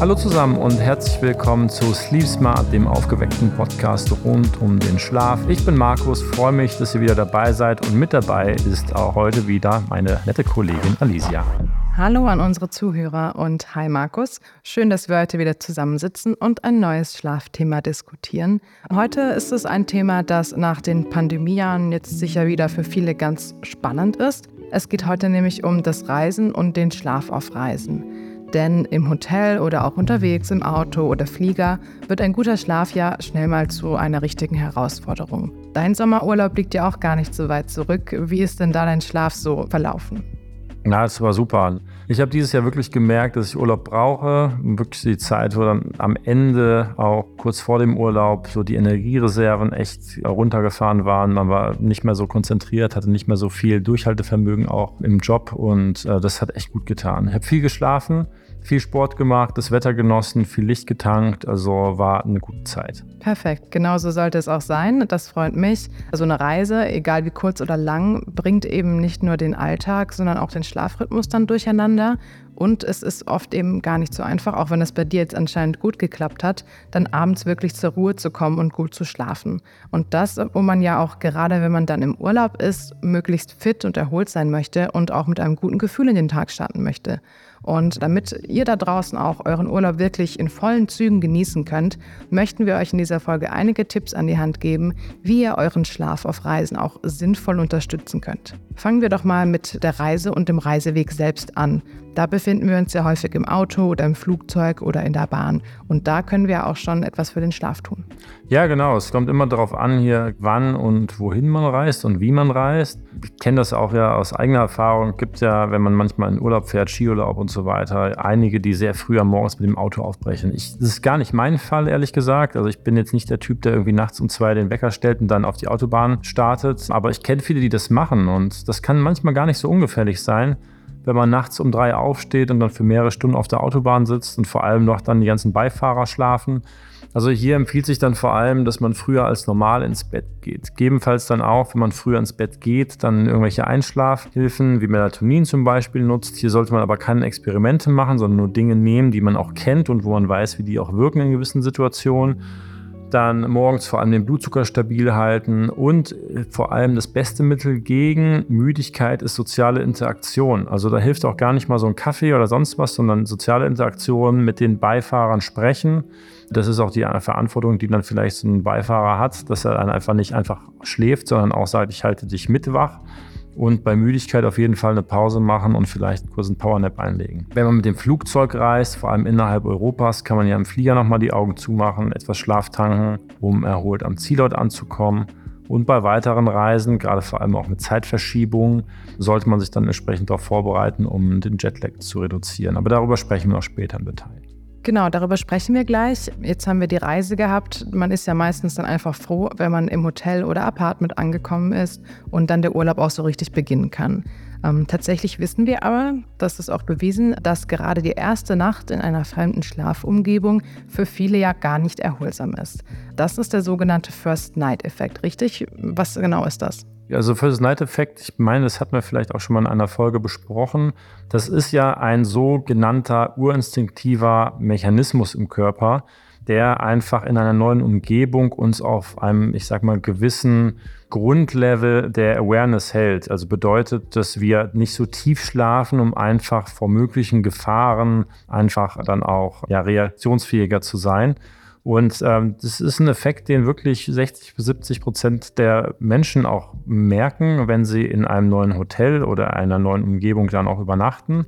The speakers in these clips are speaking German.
Hallo zusammen und herzlich willkommen zu Sleep Smart, dem aufgeweckten Podcast rund um den Schlaf. Ich bin Markus, freue mich, dass ihr wieder dabei seid und mit dabei ist auch heute wieder meine nette Kollegin Alicia. Hallo an unsere Zuhörer und hi Markus. Schön, dass wir heute wieder zusammensitzen und ein neues Schlafthema diskutieren. Heute ist es ein Thema, das nach den Pandemiejahren jetzt sicher wieder für viele ganz spannend ist. Es geht heute nämlich um das Reisen und den Schlaf auf Reisen. Denn im Hotel oder auch unterwegs im Auto oder Flieger wird ein guter Schlaf ja schnell mal zu einer richtigen Herausforderung. Dein Sommerurlaub liegt ja auch gar nicht so weit zurück. Wie ist denn da dein Schlaf so verlaufen? Na, es war super. Ich habe dieses Jahr wirklich gemerkt, dass ich Urlaub brauche. Wirklich die Zeit, wo dann am Ende, auch kurz vor dem Urlaub, so die Energiereserven echt runtergefahren waren. Man war nicht mehr so konzentriert, hatte nicht mehr so viel Durchhaltevermögen auch im Job und äh, das hat echt gut getan. Ich habe viel geschlafen viel Sport gemacht, das Wetter genossen, viel Licht getankt, also war eine gute Zeit. Perfekt, genau so sollte es auch sein. Das freut mich. Also eine Reise, egal wie kurz oder lang, bringt eben nicht nur den Alltag, sondern auch den Schlafrhythmus dann durcheinander. Und es ist oft eben gar nicht so einfach, auch wenn es bei dir jetzt anscheinend gut geklappt hat, dann abends wirklich zur Ruhe zu kommen und gut zu schlafen. Und das, wo man ja auch gerade, wenn man dann im Urlaub ist, möglichst fit und erholt sein möchte und auch mit einem guten Gefühl in den Tag starten möchte. Und damit ihr da draußen auch euren Urlaub wirklich in vollen Zügen genießen könnt, möchten wir euch in dieser Folge einige Tipps an die Hand geben, wie ihr euren Schlaf auf Reisen auch sinnvoll unterstützen könnt. Fangen wir doch mal mit der Reise und dem Reiseweg selbst an. Da befinden wir uns ja häufig im Auto oder im Flugzeug oder in der Bahn. Und da können wir auch schon etwas für den Schlaf tun. Ja, genau. Es kommt immer darauf an, hier wann und wohin man reist und wie man reist. Ich kenne das auch ja aus eigener Erfahrung. Es gibt ja, wenn man manchmal in Urlaub fährt, Skiurlaub und so weiter, einige, die sehr früh am Morgens mit dem Auto aufbrechen. Ich, das ist gar nicht mein Fall, ehrlich gesagt. Also ich bin jetzt nicht der Typ, der irgendwie nachts um zwei den Wecker stellt und dann auf die Autobahn startet. Aber ich kenne viele, die das machen. Und das kann manchmal gar nicht so ungefährlich sein wenn man nachts um drei aufsteht und dann für mehrere Stunden auf der Autobahn sitzt und vor allem noch dann die ganzen Beifahrer schlafen. Also hier empfiehlt sich dann vor allem, dass man früher als normal ins Bett geht. Gegebenenfalls dann auch, wenn man früher ins Bett geht, dann irgendwelche Einschlafhilfen wie Melatonin zum Beispiel nutzt. Hier sollte man aber keine Experimente machen, sondern nur Dinge nehmen, die man auch kennt und wo man weiß, wie die auch wirken in gewissen Situationen dann morgens vor allem den Blutzucker stabil halten und äh, vor allem das beste Mittel gegen Müdigkeit ist soziale Interaktion. Also da hilft auch gar nicht mal so ein Kaffee oder sonst was, sondern soziale Interaktion mit den Beifahrern sprechen. Das ist auch die Verantwortung, die dann vielleicht so ein Beifahrer hat, dass er dann einfach nicht einfach schläft, sondern auch sagt, ich halte dich mit wach und bei Müdigkeit auf jeden Fall eine Pause machen und vielleicht kurz einen Powernap einlegen. Wenn man mit dem Flugzeug reist, vor allem innerhalb Europas, kann man ja im Flieger nochmal die Augen zumachen, etwas Schlaf tanken, um erholt am Zielort anzukommen. Und bei weiteren Reisen, gerade vor allem auch mit Zeitverschiebungen, sollte man sich dann entsprechend darauf vorbereiten, um den Jetlag zu reduzieren. Aber darüber sprechen wir noch später im Detail. Genau, darüber sprechen wir gleich. Jetzt haben wir die Reise gehabt. Man ist ja meistens dann einfach froh, wenn man im Hotel oder Apartment angekommen ist und dann der Urlaub auch so richtig beginnen kann. Ähm, tatsächlich wissen wir aber, das ist auch bewiesen, dass gerade die erste Nacht in einer fremden Schlafumgebung für viele ja gar nicht erholsam ist. Das ist der sogenannte First Night Effekt, richtig? Was genau ist das? Also First Night Effekt, ich meine, das hat man vielleicht auch schon mal in einer Folge besprochen. Das ist ja ein sogenannter urinstinktiver Mechanismus im Körper, der einfach in einer neuen Umgebung uns auf einem, ich sag mal, gewissen Grundlevel der Awareness hält. Also bedeutet, dass wir nicht so tief schlafen, um einfach vor möglichen Gefahren einfach dann auch ja, reaktionsfähiger zu sein. Und ähm, das ist ein Effekt, den wirklich 60 bis 70 Prozent der Menschen auch merken, wenn sie in einem neuen Hotel oder einer neuen Umgebung dann auch übernachten.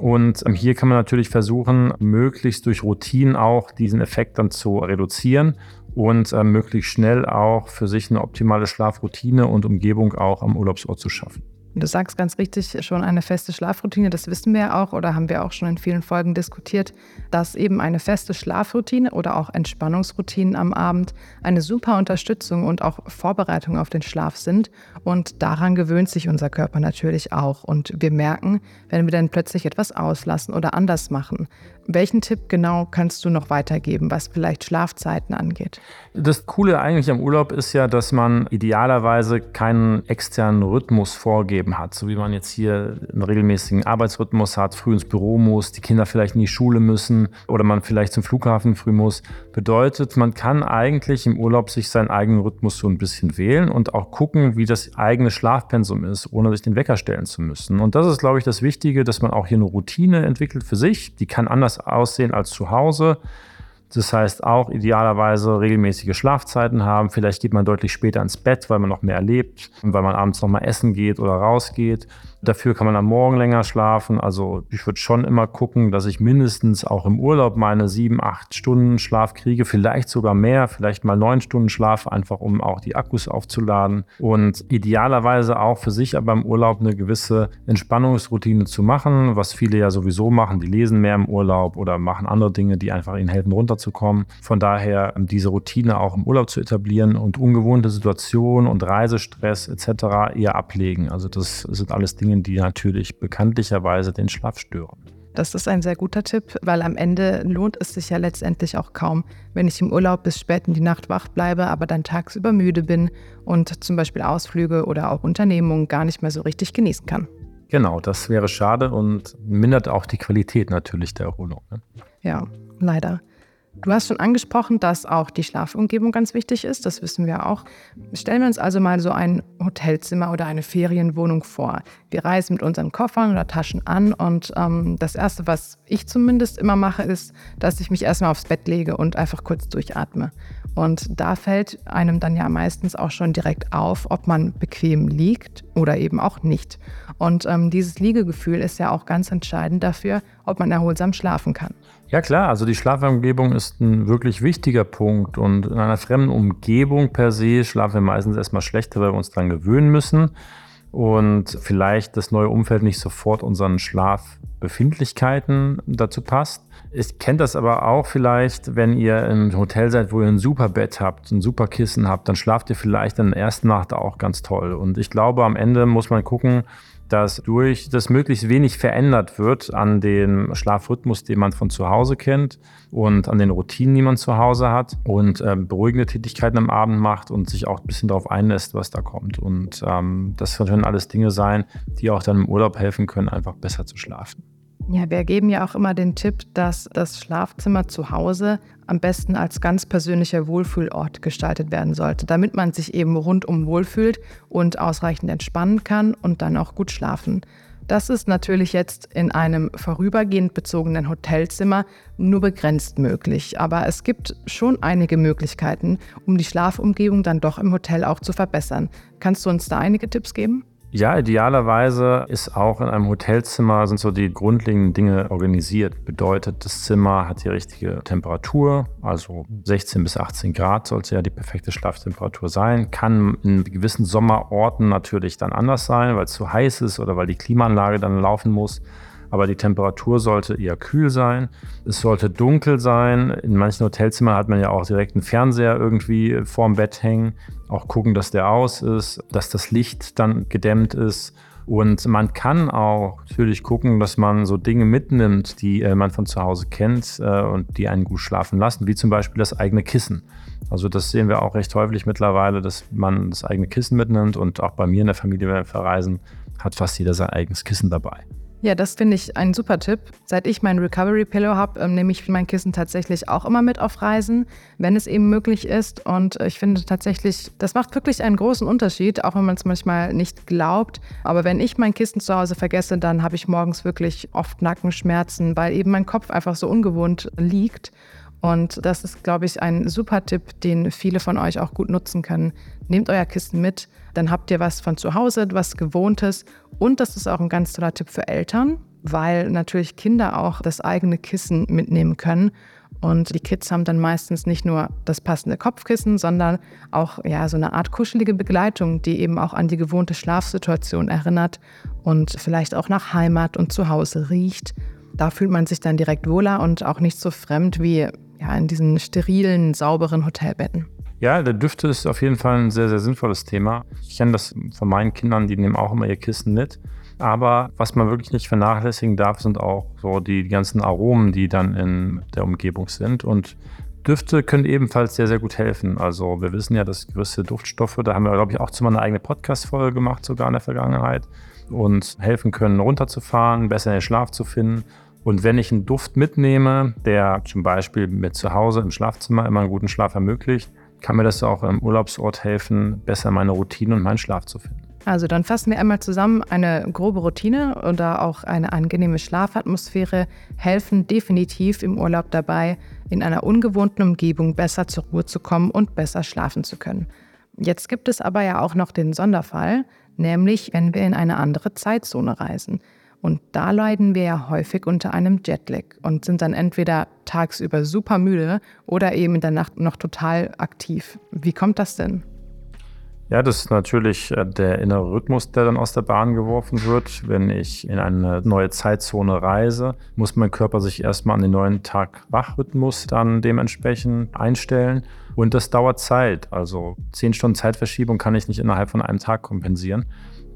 Und ähm, hier kann man natürlich versuchen, möglichst durch Routinen auch diesen Effekt dann zu reduzieren und äh, möglichst schnell auch für sich eine optimale Schlafroutine und Umgebung auch am Urlaubsort zu schaffen. Du sagst ganz richtig, schon eine feste Schlafroutine, das wissen wir ja auch oder haben wir auch schon in vielen Folgen diskutiert, dass eben eine feste Schlafroutine oder auch Entspannungsroutinen am Abend eine super Unterstützung und auch Vorbereitung auf den Schlaf sind. Und daran gewöhnt sich unser Körper natürlich auch. Und wir merken, wenn wir dann plötzlich etwas auslassen oder anders machen. Welchen Tipp genau kannst du noch weitergeben, was vielleicht Schlafzeiten angeht? Das Coole eigentlich am Urlaub ist ja, dass man idealerweise keinen externen Rhythmus vorgeht vorgegeben hat, so wie man jetzt hier einen regelmäßigen Arbeitsrhythmus hat, früh ins Büro muss, die Kinder vielleicht in die Schule müssen oder man vielleicht zum Flughafen früh muss, bedeutet, man kann eigentlich im Urlaub sich seinen eigenen Rhythmus so ein bisschen wählen und auch gucken, wie das eigene Schlafpensum ist, ohne sich den Wecker stellen zu müssen. Und das ist, glaube ich, das Wichtige, dass man auch hier eine Routine entwickelt für sich. Die kann anders aussehen als zu Hause. Das heißt auch idealerweise regelmäßige Schlafzeiten haben. Vielleicht geht man deutlich später ins Bett, weil man noch mehr erlebt, weil man abends noch mal essen geht oder rausgeht. Dafür kann man am Morgen länger schlafen. Also ich würde schon immer gucken, dass ich mindestens auch im Urlaub meine sieben, acht Stunden Schlaf kriege, vielleicht sogar mehr, vielleicht mal neun Stunden Schlaf, einfach um auch die Akkus aufzuladen. Und idealerweise auch für sich aber im Urlaub eine gewisse Entspannungsroutine zu machen, was viele ja sowieso machen. Die lesen mehr im Urlaub oder machen andere Dinge, die einfach ihnen helfen, runterzukommen. Von daher ähm, diese Routine auch im Urlaub zu etablieren und ungewohnte Situationen und Reisestress etc. eher ablegen. Also das sind alles Dinge, Dinge, die natürlich bekanntlicherweise den Schlaf stören. Das ist ein sehr guter Tipp, weil am Ende lohnt es sich ja letztendlich auch kaum, wenn ich im Urlaub bis spät in die Nacht wach bleibe, aber dann tagsüber müde bin und zum Beispiel Ausflüge oder auch Unternehmungen gar nicht mehr so richtig genießen kann. Genau, das wäre schade und mindert auch die Qualität natürlich der Erholung. Ne? Ja, leider. Du hast schon angesprochen, dass auch die Schlafumgebung ganz wichtig ist. Das wissen wir auch. Stellen wir uns also mal so ein Hotelzimmer oder eine Ferienwohnung vor. Wir reisen mit unseren Koffern oder Taschen an und ähm, das Erste, was ich zumindest immer mache, ist, dass ich mich erstmal aufs Bett lege und einfach kurz durchatme. Und da fällt einem dann ja meistens auch schon direkt auf, ob man bequem liegt oder eben auch nicht. Und ähm, dieses Liegegefühl ist ja auch ganz entscheidend dafür, ob man erholsam schlafen kann. Ja klar, also die Schlafumgebung ist ein wirklich wichtiger Punkt und in einer fremden Umgebung per se schlafen wir meistens erstmal schlechter, weil wir uns daran gewöhnen müssen und vielleicht das neue Umfeld nicht sofort unseren Schlafbefindlichkeiten dazu passt. Ich kenne das aber auch vielleicht, wenn ihr im Hotel seid, wo ihr ein super Bett habt, ein super Kissen habt, dann schlaft ihr vielleicht in der ersten Nacht auch ganz toll. Und ich glaube, am Ende muss man gucken, dass durch das möglichst wenig verändert wird an dem Schlafrhythmus, den man von zu Hause kennt und an den Routinen, die man zu Hause hat und äh, beruhigende Tätigkeiten am Abend macht und sich auch ein bisschen darauf einlässt, was da kommt. Und ähm, das können alles Dinge sein, die auch dann im Urlaub helfen können, einfach besser zu schlafen. Ja, wir geben ja auch immer den Tipp, dass das Schlafzimmer zu Hause am besten als ganz persönlicher Wohlfühlort gestaltet werden sollte, damit man sich eben rundum wohlfühlt und ausreichend entspannen kann und dann auch gut schlafen. Das ist natürlich jetzt in einem vorübergehend bezogenen Hotelzimmer nur begrenzt möglich, aber es gibt schon einige Möglichkeiten, um die Schlafumgebung dann doch im Hotel auch zu verbessern. Kannst du uns da einige Tipps geben? Ja, idealerweise ist auch in einem Hotelzimmer sind so die grundlegenden Dinge organisiert. Bedeutet, das Zimmer hat die richtige Temperatur, also 16 bis 18 Grad sollte ja die perfekte Schlaftemperatur sein. Kann in gewissen Sommerorten natürlich dann anders sein, weil es zu heiß ist oder weil die Klimaanlage dann laufen muss aber die Temperatur sollte eher kühl sein. Es sollte dunkel sein. In manchen Hotelzimmern hat man ja auch direkt einen Fernseher irgendwie vorm Bett hängen. Auch gucken, dass der aus ist, dass das Licht dann gedämmt ist. Und man kann auch natürlich gucken, dass man so Dinge mitnimmt, die äh, man von zu Hause kennt äh, und die einen gut schlafen lassen, wie zum Beispiel das eigene Kissen. Also das sehen wir auch recht häufig mittlerweile, dass man das eigene Kissen mitnimmt und auch bei mir in der Familie, wenn wir verreisen, hat fast jeder sein eigenes Kissen dabei. Ja, das finde ich ein super Tipp. Seit ich mein Recovery Pillow habe, ähm, nehme ich mein Kissen tatsächlich auch immer mit auf Reisen, wenn es eben möglich ist. Und ich finde tatsächlich, das macht wirklich einen großen Unterschied, auch wenn man es manchmal nicht glaubt. Aber wenn ich mein Kissen zu Hause vergesse, dann habe ich morgens wirklich oft Nackenschmerzen, weil eben mein Kopf einfach so ungewohnt liegt. Und das ist, glaube ich, ein super Tipp, den viele von euch auch gut nutzen können. Nehmt euer Kissen mit, dann habt ihr was von zu Hause, was Gewohntes. Und das ist auch ein ganz toller Tipp für Eltern, weil natürlich Kinder auch das eigene Kissen mitnehmen können. Und die Kids haben dann meistens nicht nur das passende Kopfkissen, sondern auch ja, so eine Art kuschelige Begleitung, die eben auch an die gewohnte Schlafsituation erinnert und vielleicht auch nach Heimat und Zuhause riecht. Da fühlt man sich dann direkt wohler und auch nicht so fremd wie ja, in diesen sterilen, sauberen Hotelbetten. Ja, der Düfte ist auf jeden Fall ein sehr, sehr sinnvolles Thema. Ich kenne das von meinen Kindern, die nehmen auch immer ihr Kissen mit. Aber was man wirklich nicht vernachlässigen darf, sind auch so die ganzen Aromen, die dann in der Umgebung sind. Und Düfte können ebenfalls sehr, sehr gut helfen. Also wir wissen ja, dass gewisse Duftstoffe, da haben wir, glaube ich, auch zu mal eine eigene Podcast-Folge gemacht, sogar in der Vergangenheit, und helfen können, runterzufahren, besser in den Schlaf zu finden. Und wenn ich einen Duft mitnehme, der zum Beispiel mir zu Hause im Schlafzimmer immer einen guten Schlaf ermöglicht, kann mir das auch im Urlaubsort helfen, besser meine Routine und meinen Schlaf zu finden. Also dann fassen wir einmal zusammen, eine grobe Routine oder auch eine angenehme Schlafatmosphäre helfen definitiv im Urlaub dabei, in einer ungewohnten Umgebung besser zur Ruhe zu kommen und besser schlafen zu können. Jetzt gibt es aber ja auch noch den Sonderfall, nämlich wenn wir in eine andere Zeitzone reisen. Und da leiden wir ja häufig unter einem Jetlag und sind dann entweder tagsüber super müde oder eben in der Nacht noch total aktiv. Wie kommt das denn? Ja, das ist natürlich äh, der innere Rhythmus, der dann aus der Bahn geworfen wird. Wenn ich in eine neue Zeitzone reise, muss mein Körper sich erstmal an den neuen Tag-Wach-Rhythmus dann dementsprechend einstellen. Und das dauert Zeit. Also zehn Stunden Zeitverschiebung kann ich nicht innerhalb von einem Tag kompensieren.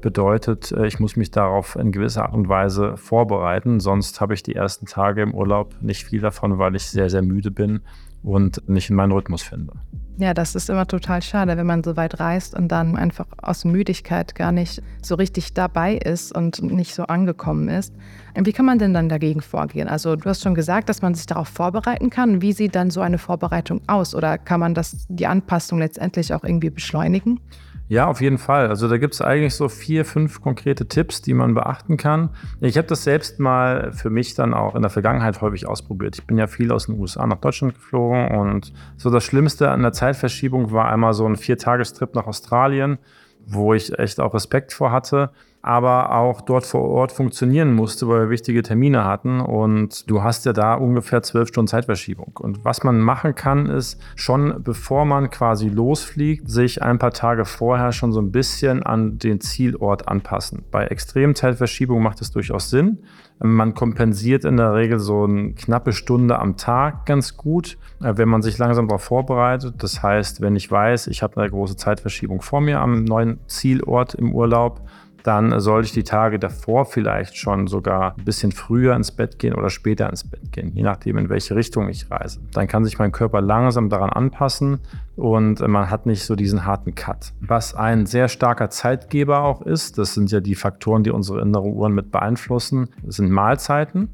Bedeutet, äh, ich muss mich darauf in gewisser Art und Weise vorbereiten. Sonst habe ich die ersten Tage im Urlaub nicht viel davon, weil ich sehr, sehr müde bin und nicht in meinen Rhythmus finde. Ja, das ist immer total schade, wenn man so weit reist und dann einfach aus Müdigkeit gar nicht so richtig dabei ist und nicht so angekommen ist. Wie kann man denn dann dagegen vorgehen? Also du hast schon gesagt, dass man sich darauf vorbereiten kann. Wie sieht dann so eine Vorbereitung aus? Oder kann man das, die Anpassung letztendlich auch irgendwie beschleunigen? Ja, auf jeden Fall. Also da gibt es eigentlich so vier, fünf konkrete Tipps, die man beachten kann. Ich habe das selbst mal für mich dann auch in der Vergangenheit häufig ausprobiert. Ich bin ja viel aus den USA nach Deutschland geflogen und so das Schlimmste an der Zeitverschiebung war einmal so ein Viertagestrip nach Australien, wo ich echt auch Respekt vor hatte aber auch dort vor Ort funktionieren musste, weil wir wichtige Termine hatten. Und du hast ja da ungefähr zwölf Stunden Zeitverschiebung. Und was man machen kann, ist schon, bevor man quasi losfliegt, sich ein paar Tage vorher schon so ein bisschen an den Zielort anpassen. Bei extremen Zeitverschiebung macht es durchaus Sinn. Man kompensiert in der Regel so eine knappe Stunde am Tag ganz gut, äh, wenn man sich langsam darauf vorbereitet. Das heißt, wenn ich weiß, ich habe eine große Zeitverschiebung vor mir am neuen Zielort im Urlaub, dann sollte ich die Tage davor vielleicht schon sogar ein bisschen früher ins Bett gehen oder später ins Bett gehen, je nachdem, in welche Richtung ich reise. Dann kann sich mein Körper langsam daran anpassen und man hat nicht so diesen harten Cut. Was ein sehr starker Zeitgeber auch ist, das sind ja die Faktoren, die unsere innere Uhren mit beeinflussen, sind Mahlzeiten.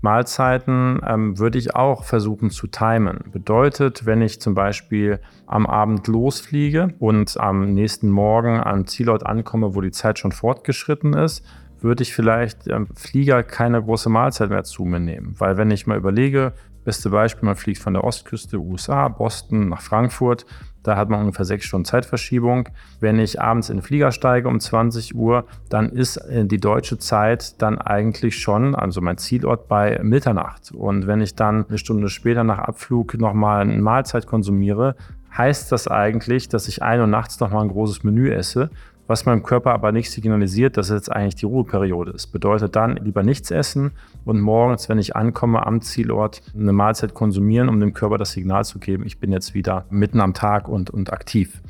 Mahlzeiten ähm, würde ich auch versuchen zu timen. Bedeutet, wenn ich zum Beispiel am Abend losfliege und am nächsten Morgen am Zielort ankomme, wo die Zeit schon fortgeschritten ist, würde ich vielleicht am Flieger keine große Mahlzeit mehr zu mir nehmen. Weil wenn ich mal überlege, beste Beispiel, man fliegt von der Ostküste USA, Boston nach Frankfurt, da hat man ungefähr sechs Stunden Zeitverschiebung. Wenn ich abends in den Flieger steige um 20 Uhr, dann ist äh, die deutsche Zeit dann eigentlich schon, also mein Zielort bei Mitternacht. Und wenn ich dann eine Stunde später nach Abflug nochmal eine Mahlzeit konsumiere, heißt das eigentlich, dass ich ein und nachts nochmal ein großes Menü esse was meinem Körper aber nicht signalisiert, dass es jetzt eigentlich die Ruheperiode ist. Bedeutet dann lieber nichts essen und morgens, wenn ich ankomme am Zielort, eine Mahlzeit konsumieren, um dem Körper das Signal zu geben, ich bin jetzt wieder mitten am Tag und, und aktiv.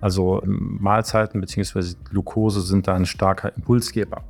Also Mahlzeiten bzw. Glucose sind da ein starker Impulsgeber.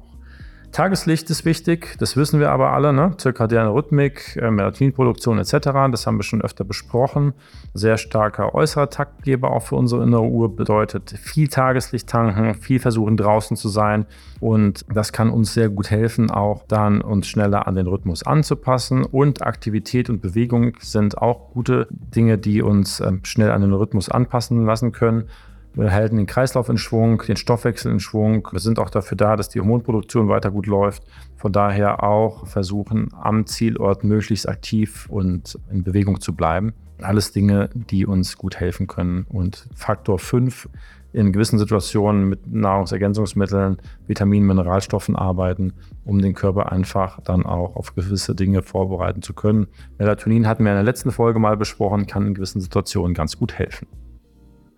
Tageslicht ist wichtig, das wissen wir aber alle, ne? zirkadiane Rhythmik, äh, Melatoninproduktion etc., das haben wir schon öfter besprochen. Sehr starker äußerer Taktgeber auch für unsere innere Uhr bedeutet viel Tageslicht tanken, viel versuchen draußen zu sein und das kann uns sehr gut helfen, auch dann uns schneller an den Rhythmus anzupassen und Aktivität und Bewegung sind auch gute Dinge, die uns äh, schnell an den Rhythmus anpassen lassen können. Wir halten den Kreislauf in Schwung, den Stoffwechsel in Schwung. Wir sind auch dafür da, dass die Hormonproduktion weiter gut läuft. Von daher auch versuchen, am Zielort möglichst aktiv und in Bewegung zu bleiben. Alles Dinge, die uns gut helfen können. Und Faktor 5 in gewissen Situationen mit Nahrungsergänzungsmitteln, Vitaminen, Mineralstoffen arbeiten, um den Körper einfach dann auch auf gewisse Dinge vorbereiten zu können. Melatonin hatten wir in der letzten Folge mal besprochen, kann in gewissen Situationen ganz gut helfen.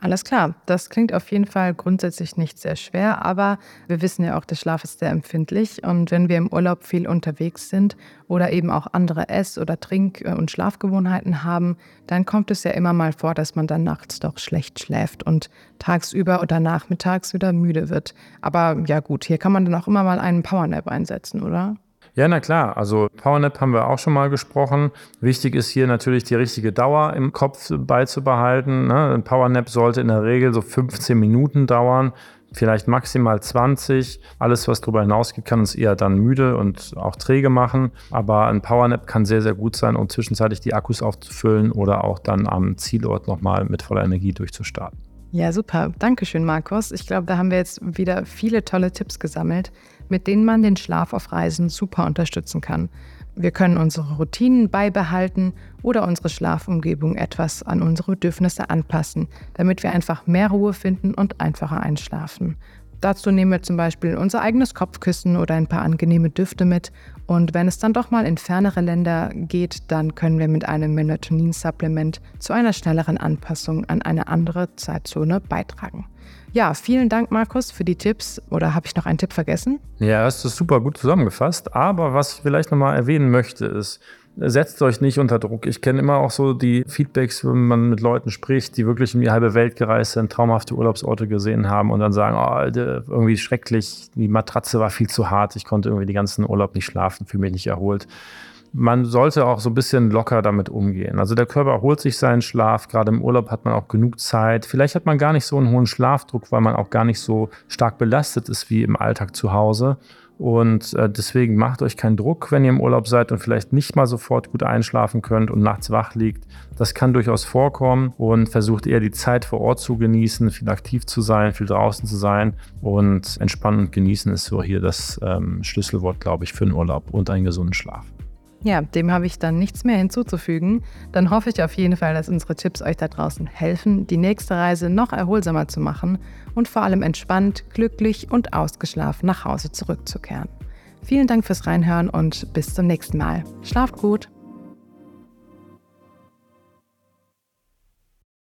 Alles klar, das klingt auf jeden Fall grundsätzlich nicht sehr schwer, aber wir wissen ja auch, der Schlaf ist sehr empfindlich und wenn wir im Urlaub viel unterwegs sind oder eben auch andere Ess- oder Trink- und Schlafgewohnheiten haben, dann kommt es ja immer mal vor, dass man dann nachts doch schlecht schläft und tagsüber oder nachmittags wieder müde wird. Aber ja gut, hier kann man dann auch immer mal einen Powernap einsetzen, oder? Ja, na klar. Also Powernap haben wir auch schon mal gesprochen. Wichtig ist hier natürlich die richtige Dauer im Kopf beizubehalten. Ne? Ein Powernap sollte in der Regel so 15 Minuten dauern vielleicht maximal 20. Alles, was darüber hinausgeht, kann uns eher dann müde und auch träge machen. Aber ein Powernap kann sehr, sehr gut sein, um zwischenzeitlich die Akkus aufzufüllen oder auch dann am Zielort nochmal mit voller Energie durchzustarten. Ja, super. Dankeschön, Markus. Ich glaube, da haben wir jetzt wieder viele tolle Tipps gesammelt, mit denen man den Schlaf auf Reisen super unterstützen kann. Wir können unsere Routinen beibehalten oder unsere Schlafumgebung etwas an unsere Bedürfnisse anpassen, damit wir einfach mehr Ruhe finden und einfacher einschlafen. Dazu nehmen wir zum Beispiel unser eigenes Kopfkissen oder ein paar angenehme Düfte mit. Und wenn es dann doch mal in fernere Länder geht, dann können wir mit einem Melatonin-Supplement zu einer schnelleren Anpassung an eine andere Zeitzone beitragen. Ja, vielen Dank, Markus, für die Tipps. Oder habe ich noch einen Tipp vergessen? Ja, hast du super gut zusammengefasst. Aber was ich vielleicht nochmal erwähnen möchte, ist, setzt euch nicht unter Druck. Ich kenne immer auch so die Feedbacks, wenn man mit Leuten spricht, die wirklich in die halbe Welt gereist sind, traumhafte Urlaubsorte gesehen haben und dann sagen, oh, irgendwie schrecklich, die Matratze war viel zu hart, ich konnte irgendwie den ganzen Urlaub nicht schlafen, fühle mich nicht erholt man sollte auch so ein bisschen locker damit umgehen. Also der Körper erholt sich seinen Schlaf, gerade im Urlaub hat man auch genug Zeit. Vielleicht hat man gar nicht so einen hohen Schlafdruck, weil man auch gar nicht so stark belastet ist wie im Alltag zu Hause. Und äh, deswegen macht euch keinen Druck, wenn ihr im Urlaub seid und vielleicht nicht mal sofort gut einschlafen könnt und nachts wach liegt. Das kann durchaus vorkommen und versucht eher die Zeit vor Ort zu genießen, viel aktiv zu sein, viel draußen zu sein und entspannen und genießen ist so hier das ähm, Schlüsselwort, glaube ich, für den Urlaub und einen gesunden Schlaf. Ja, dem habe ich dann nichts mehr hinzuzufügen. Dann hoffe ich auf jeden Fall, dass unsere Tipps euch da draußen helfen, die nächste Reise noch erholsamer zu machen und vor allem entspannt, glücklich und ausgeschlafen nach Hause zurückzukehren. Vielen Dank fürs Reinhören und bis zum nächsten Mal. Schlaft gut!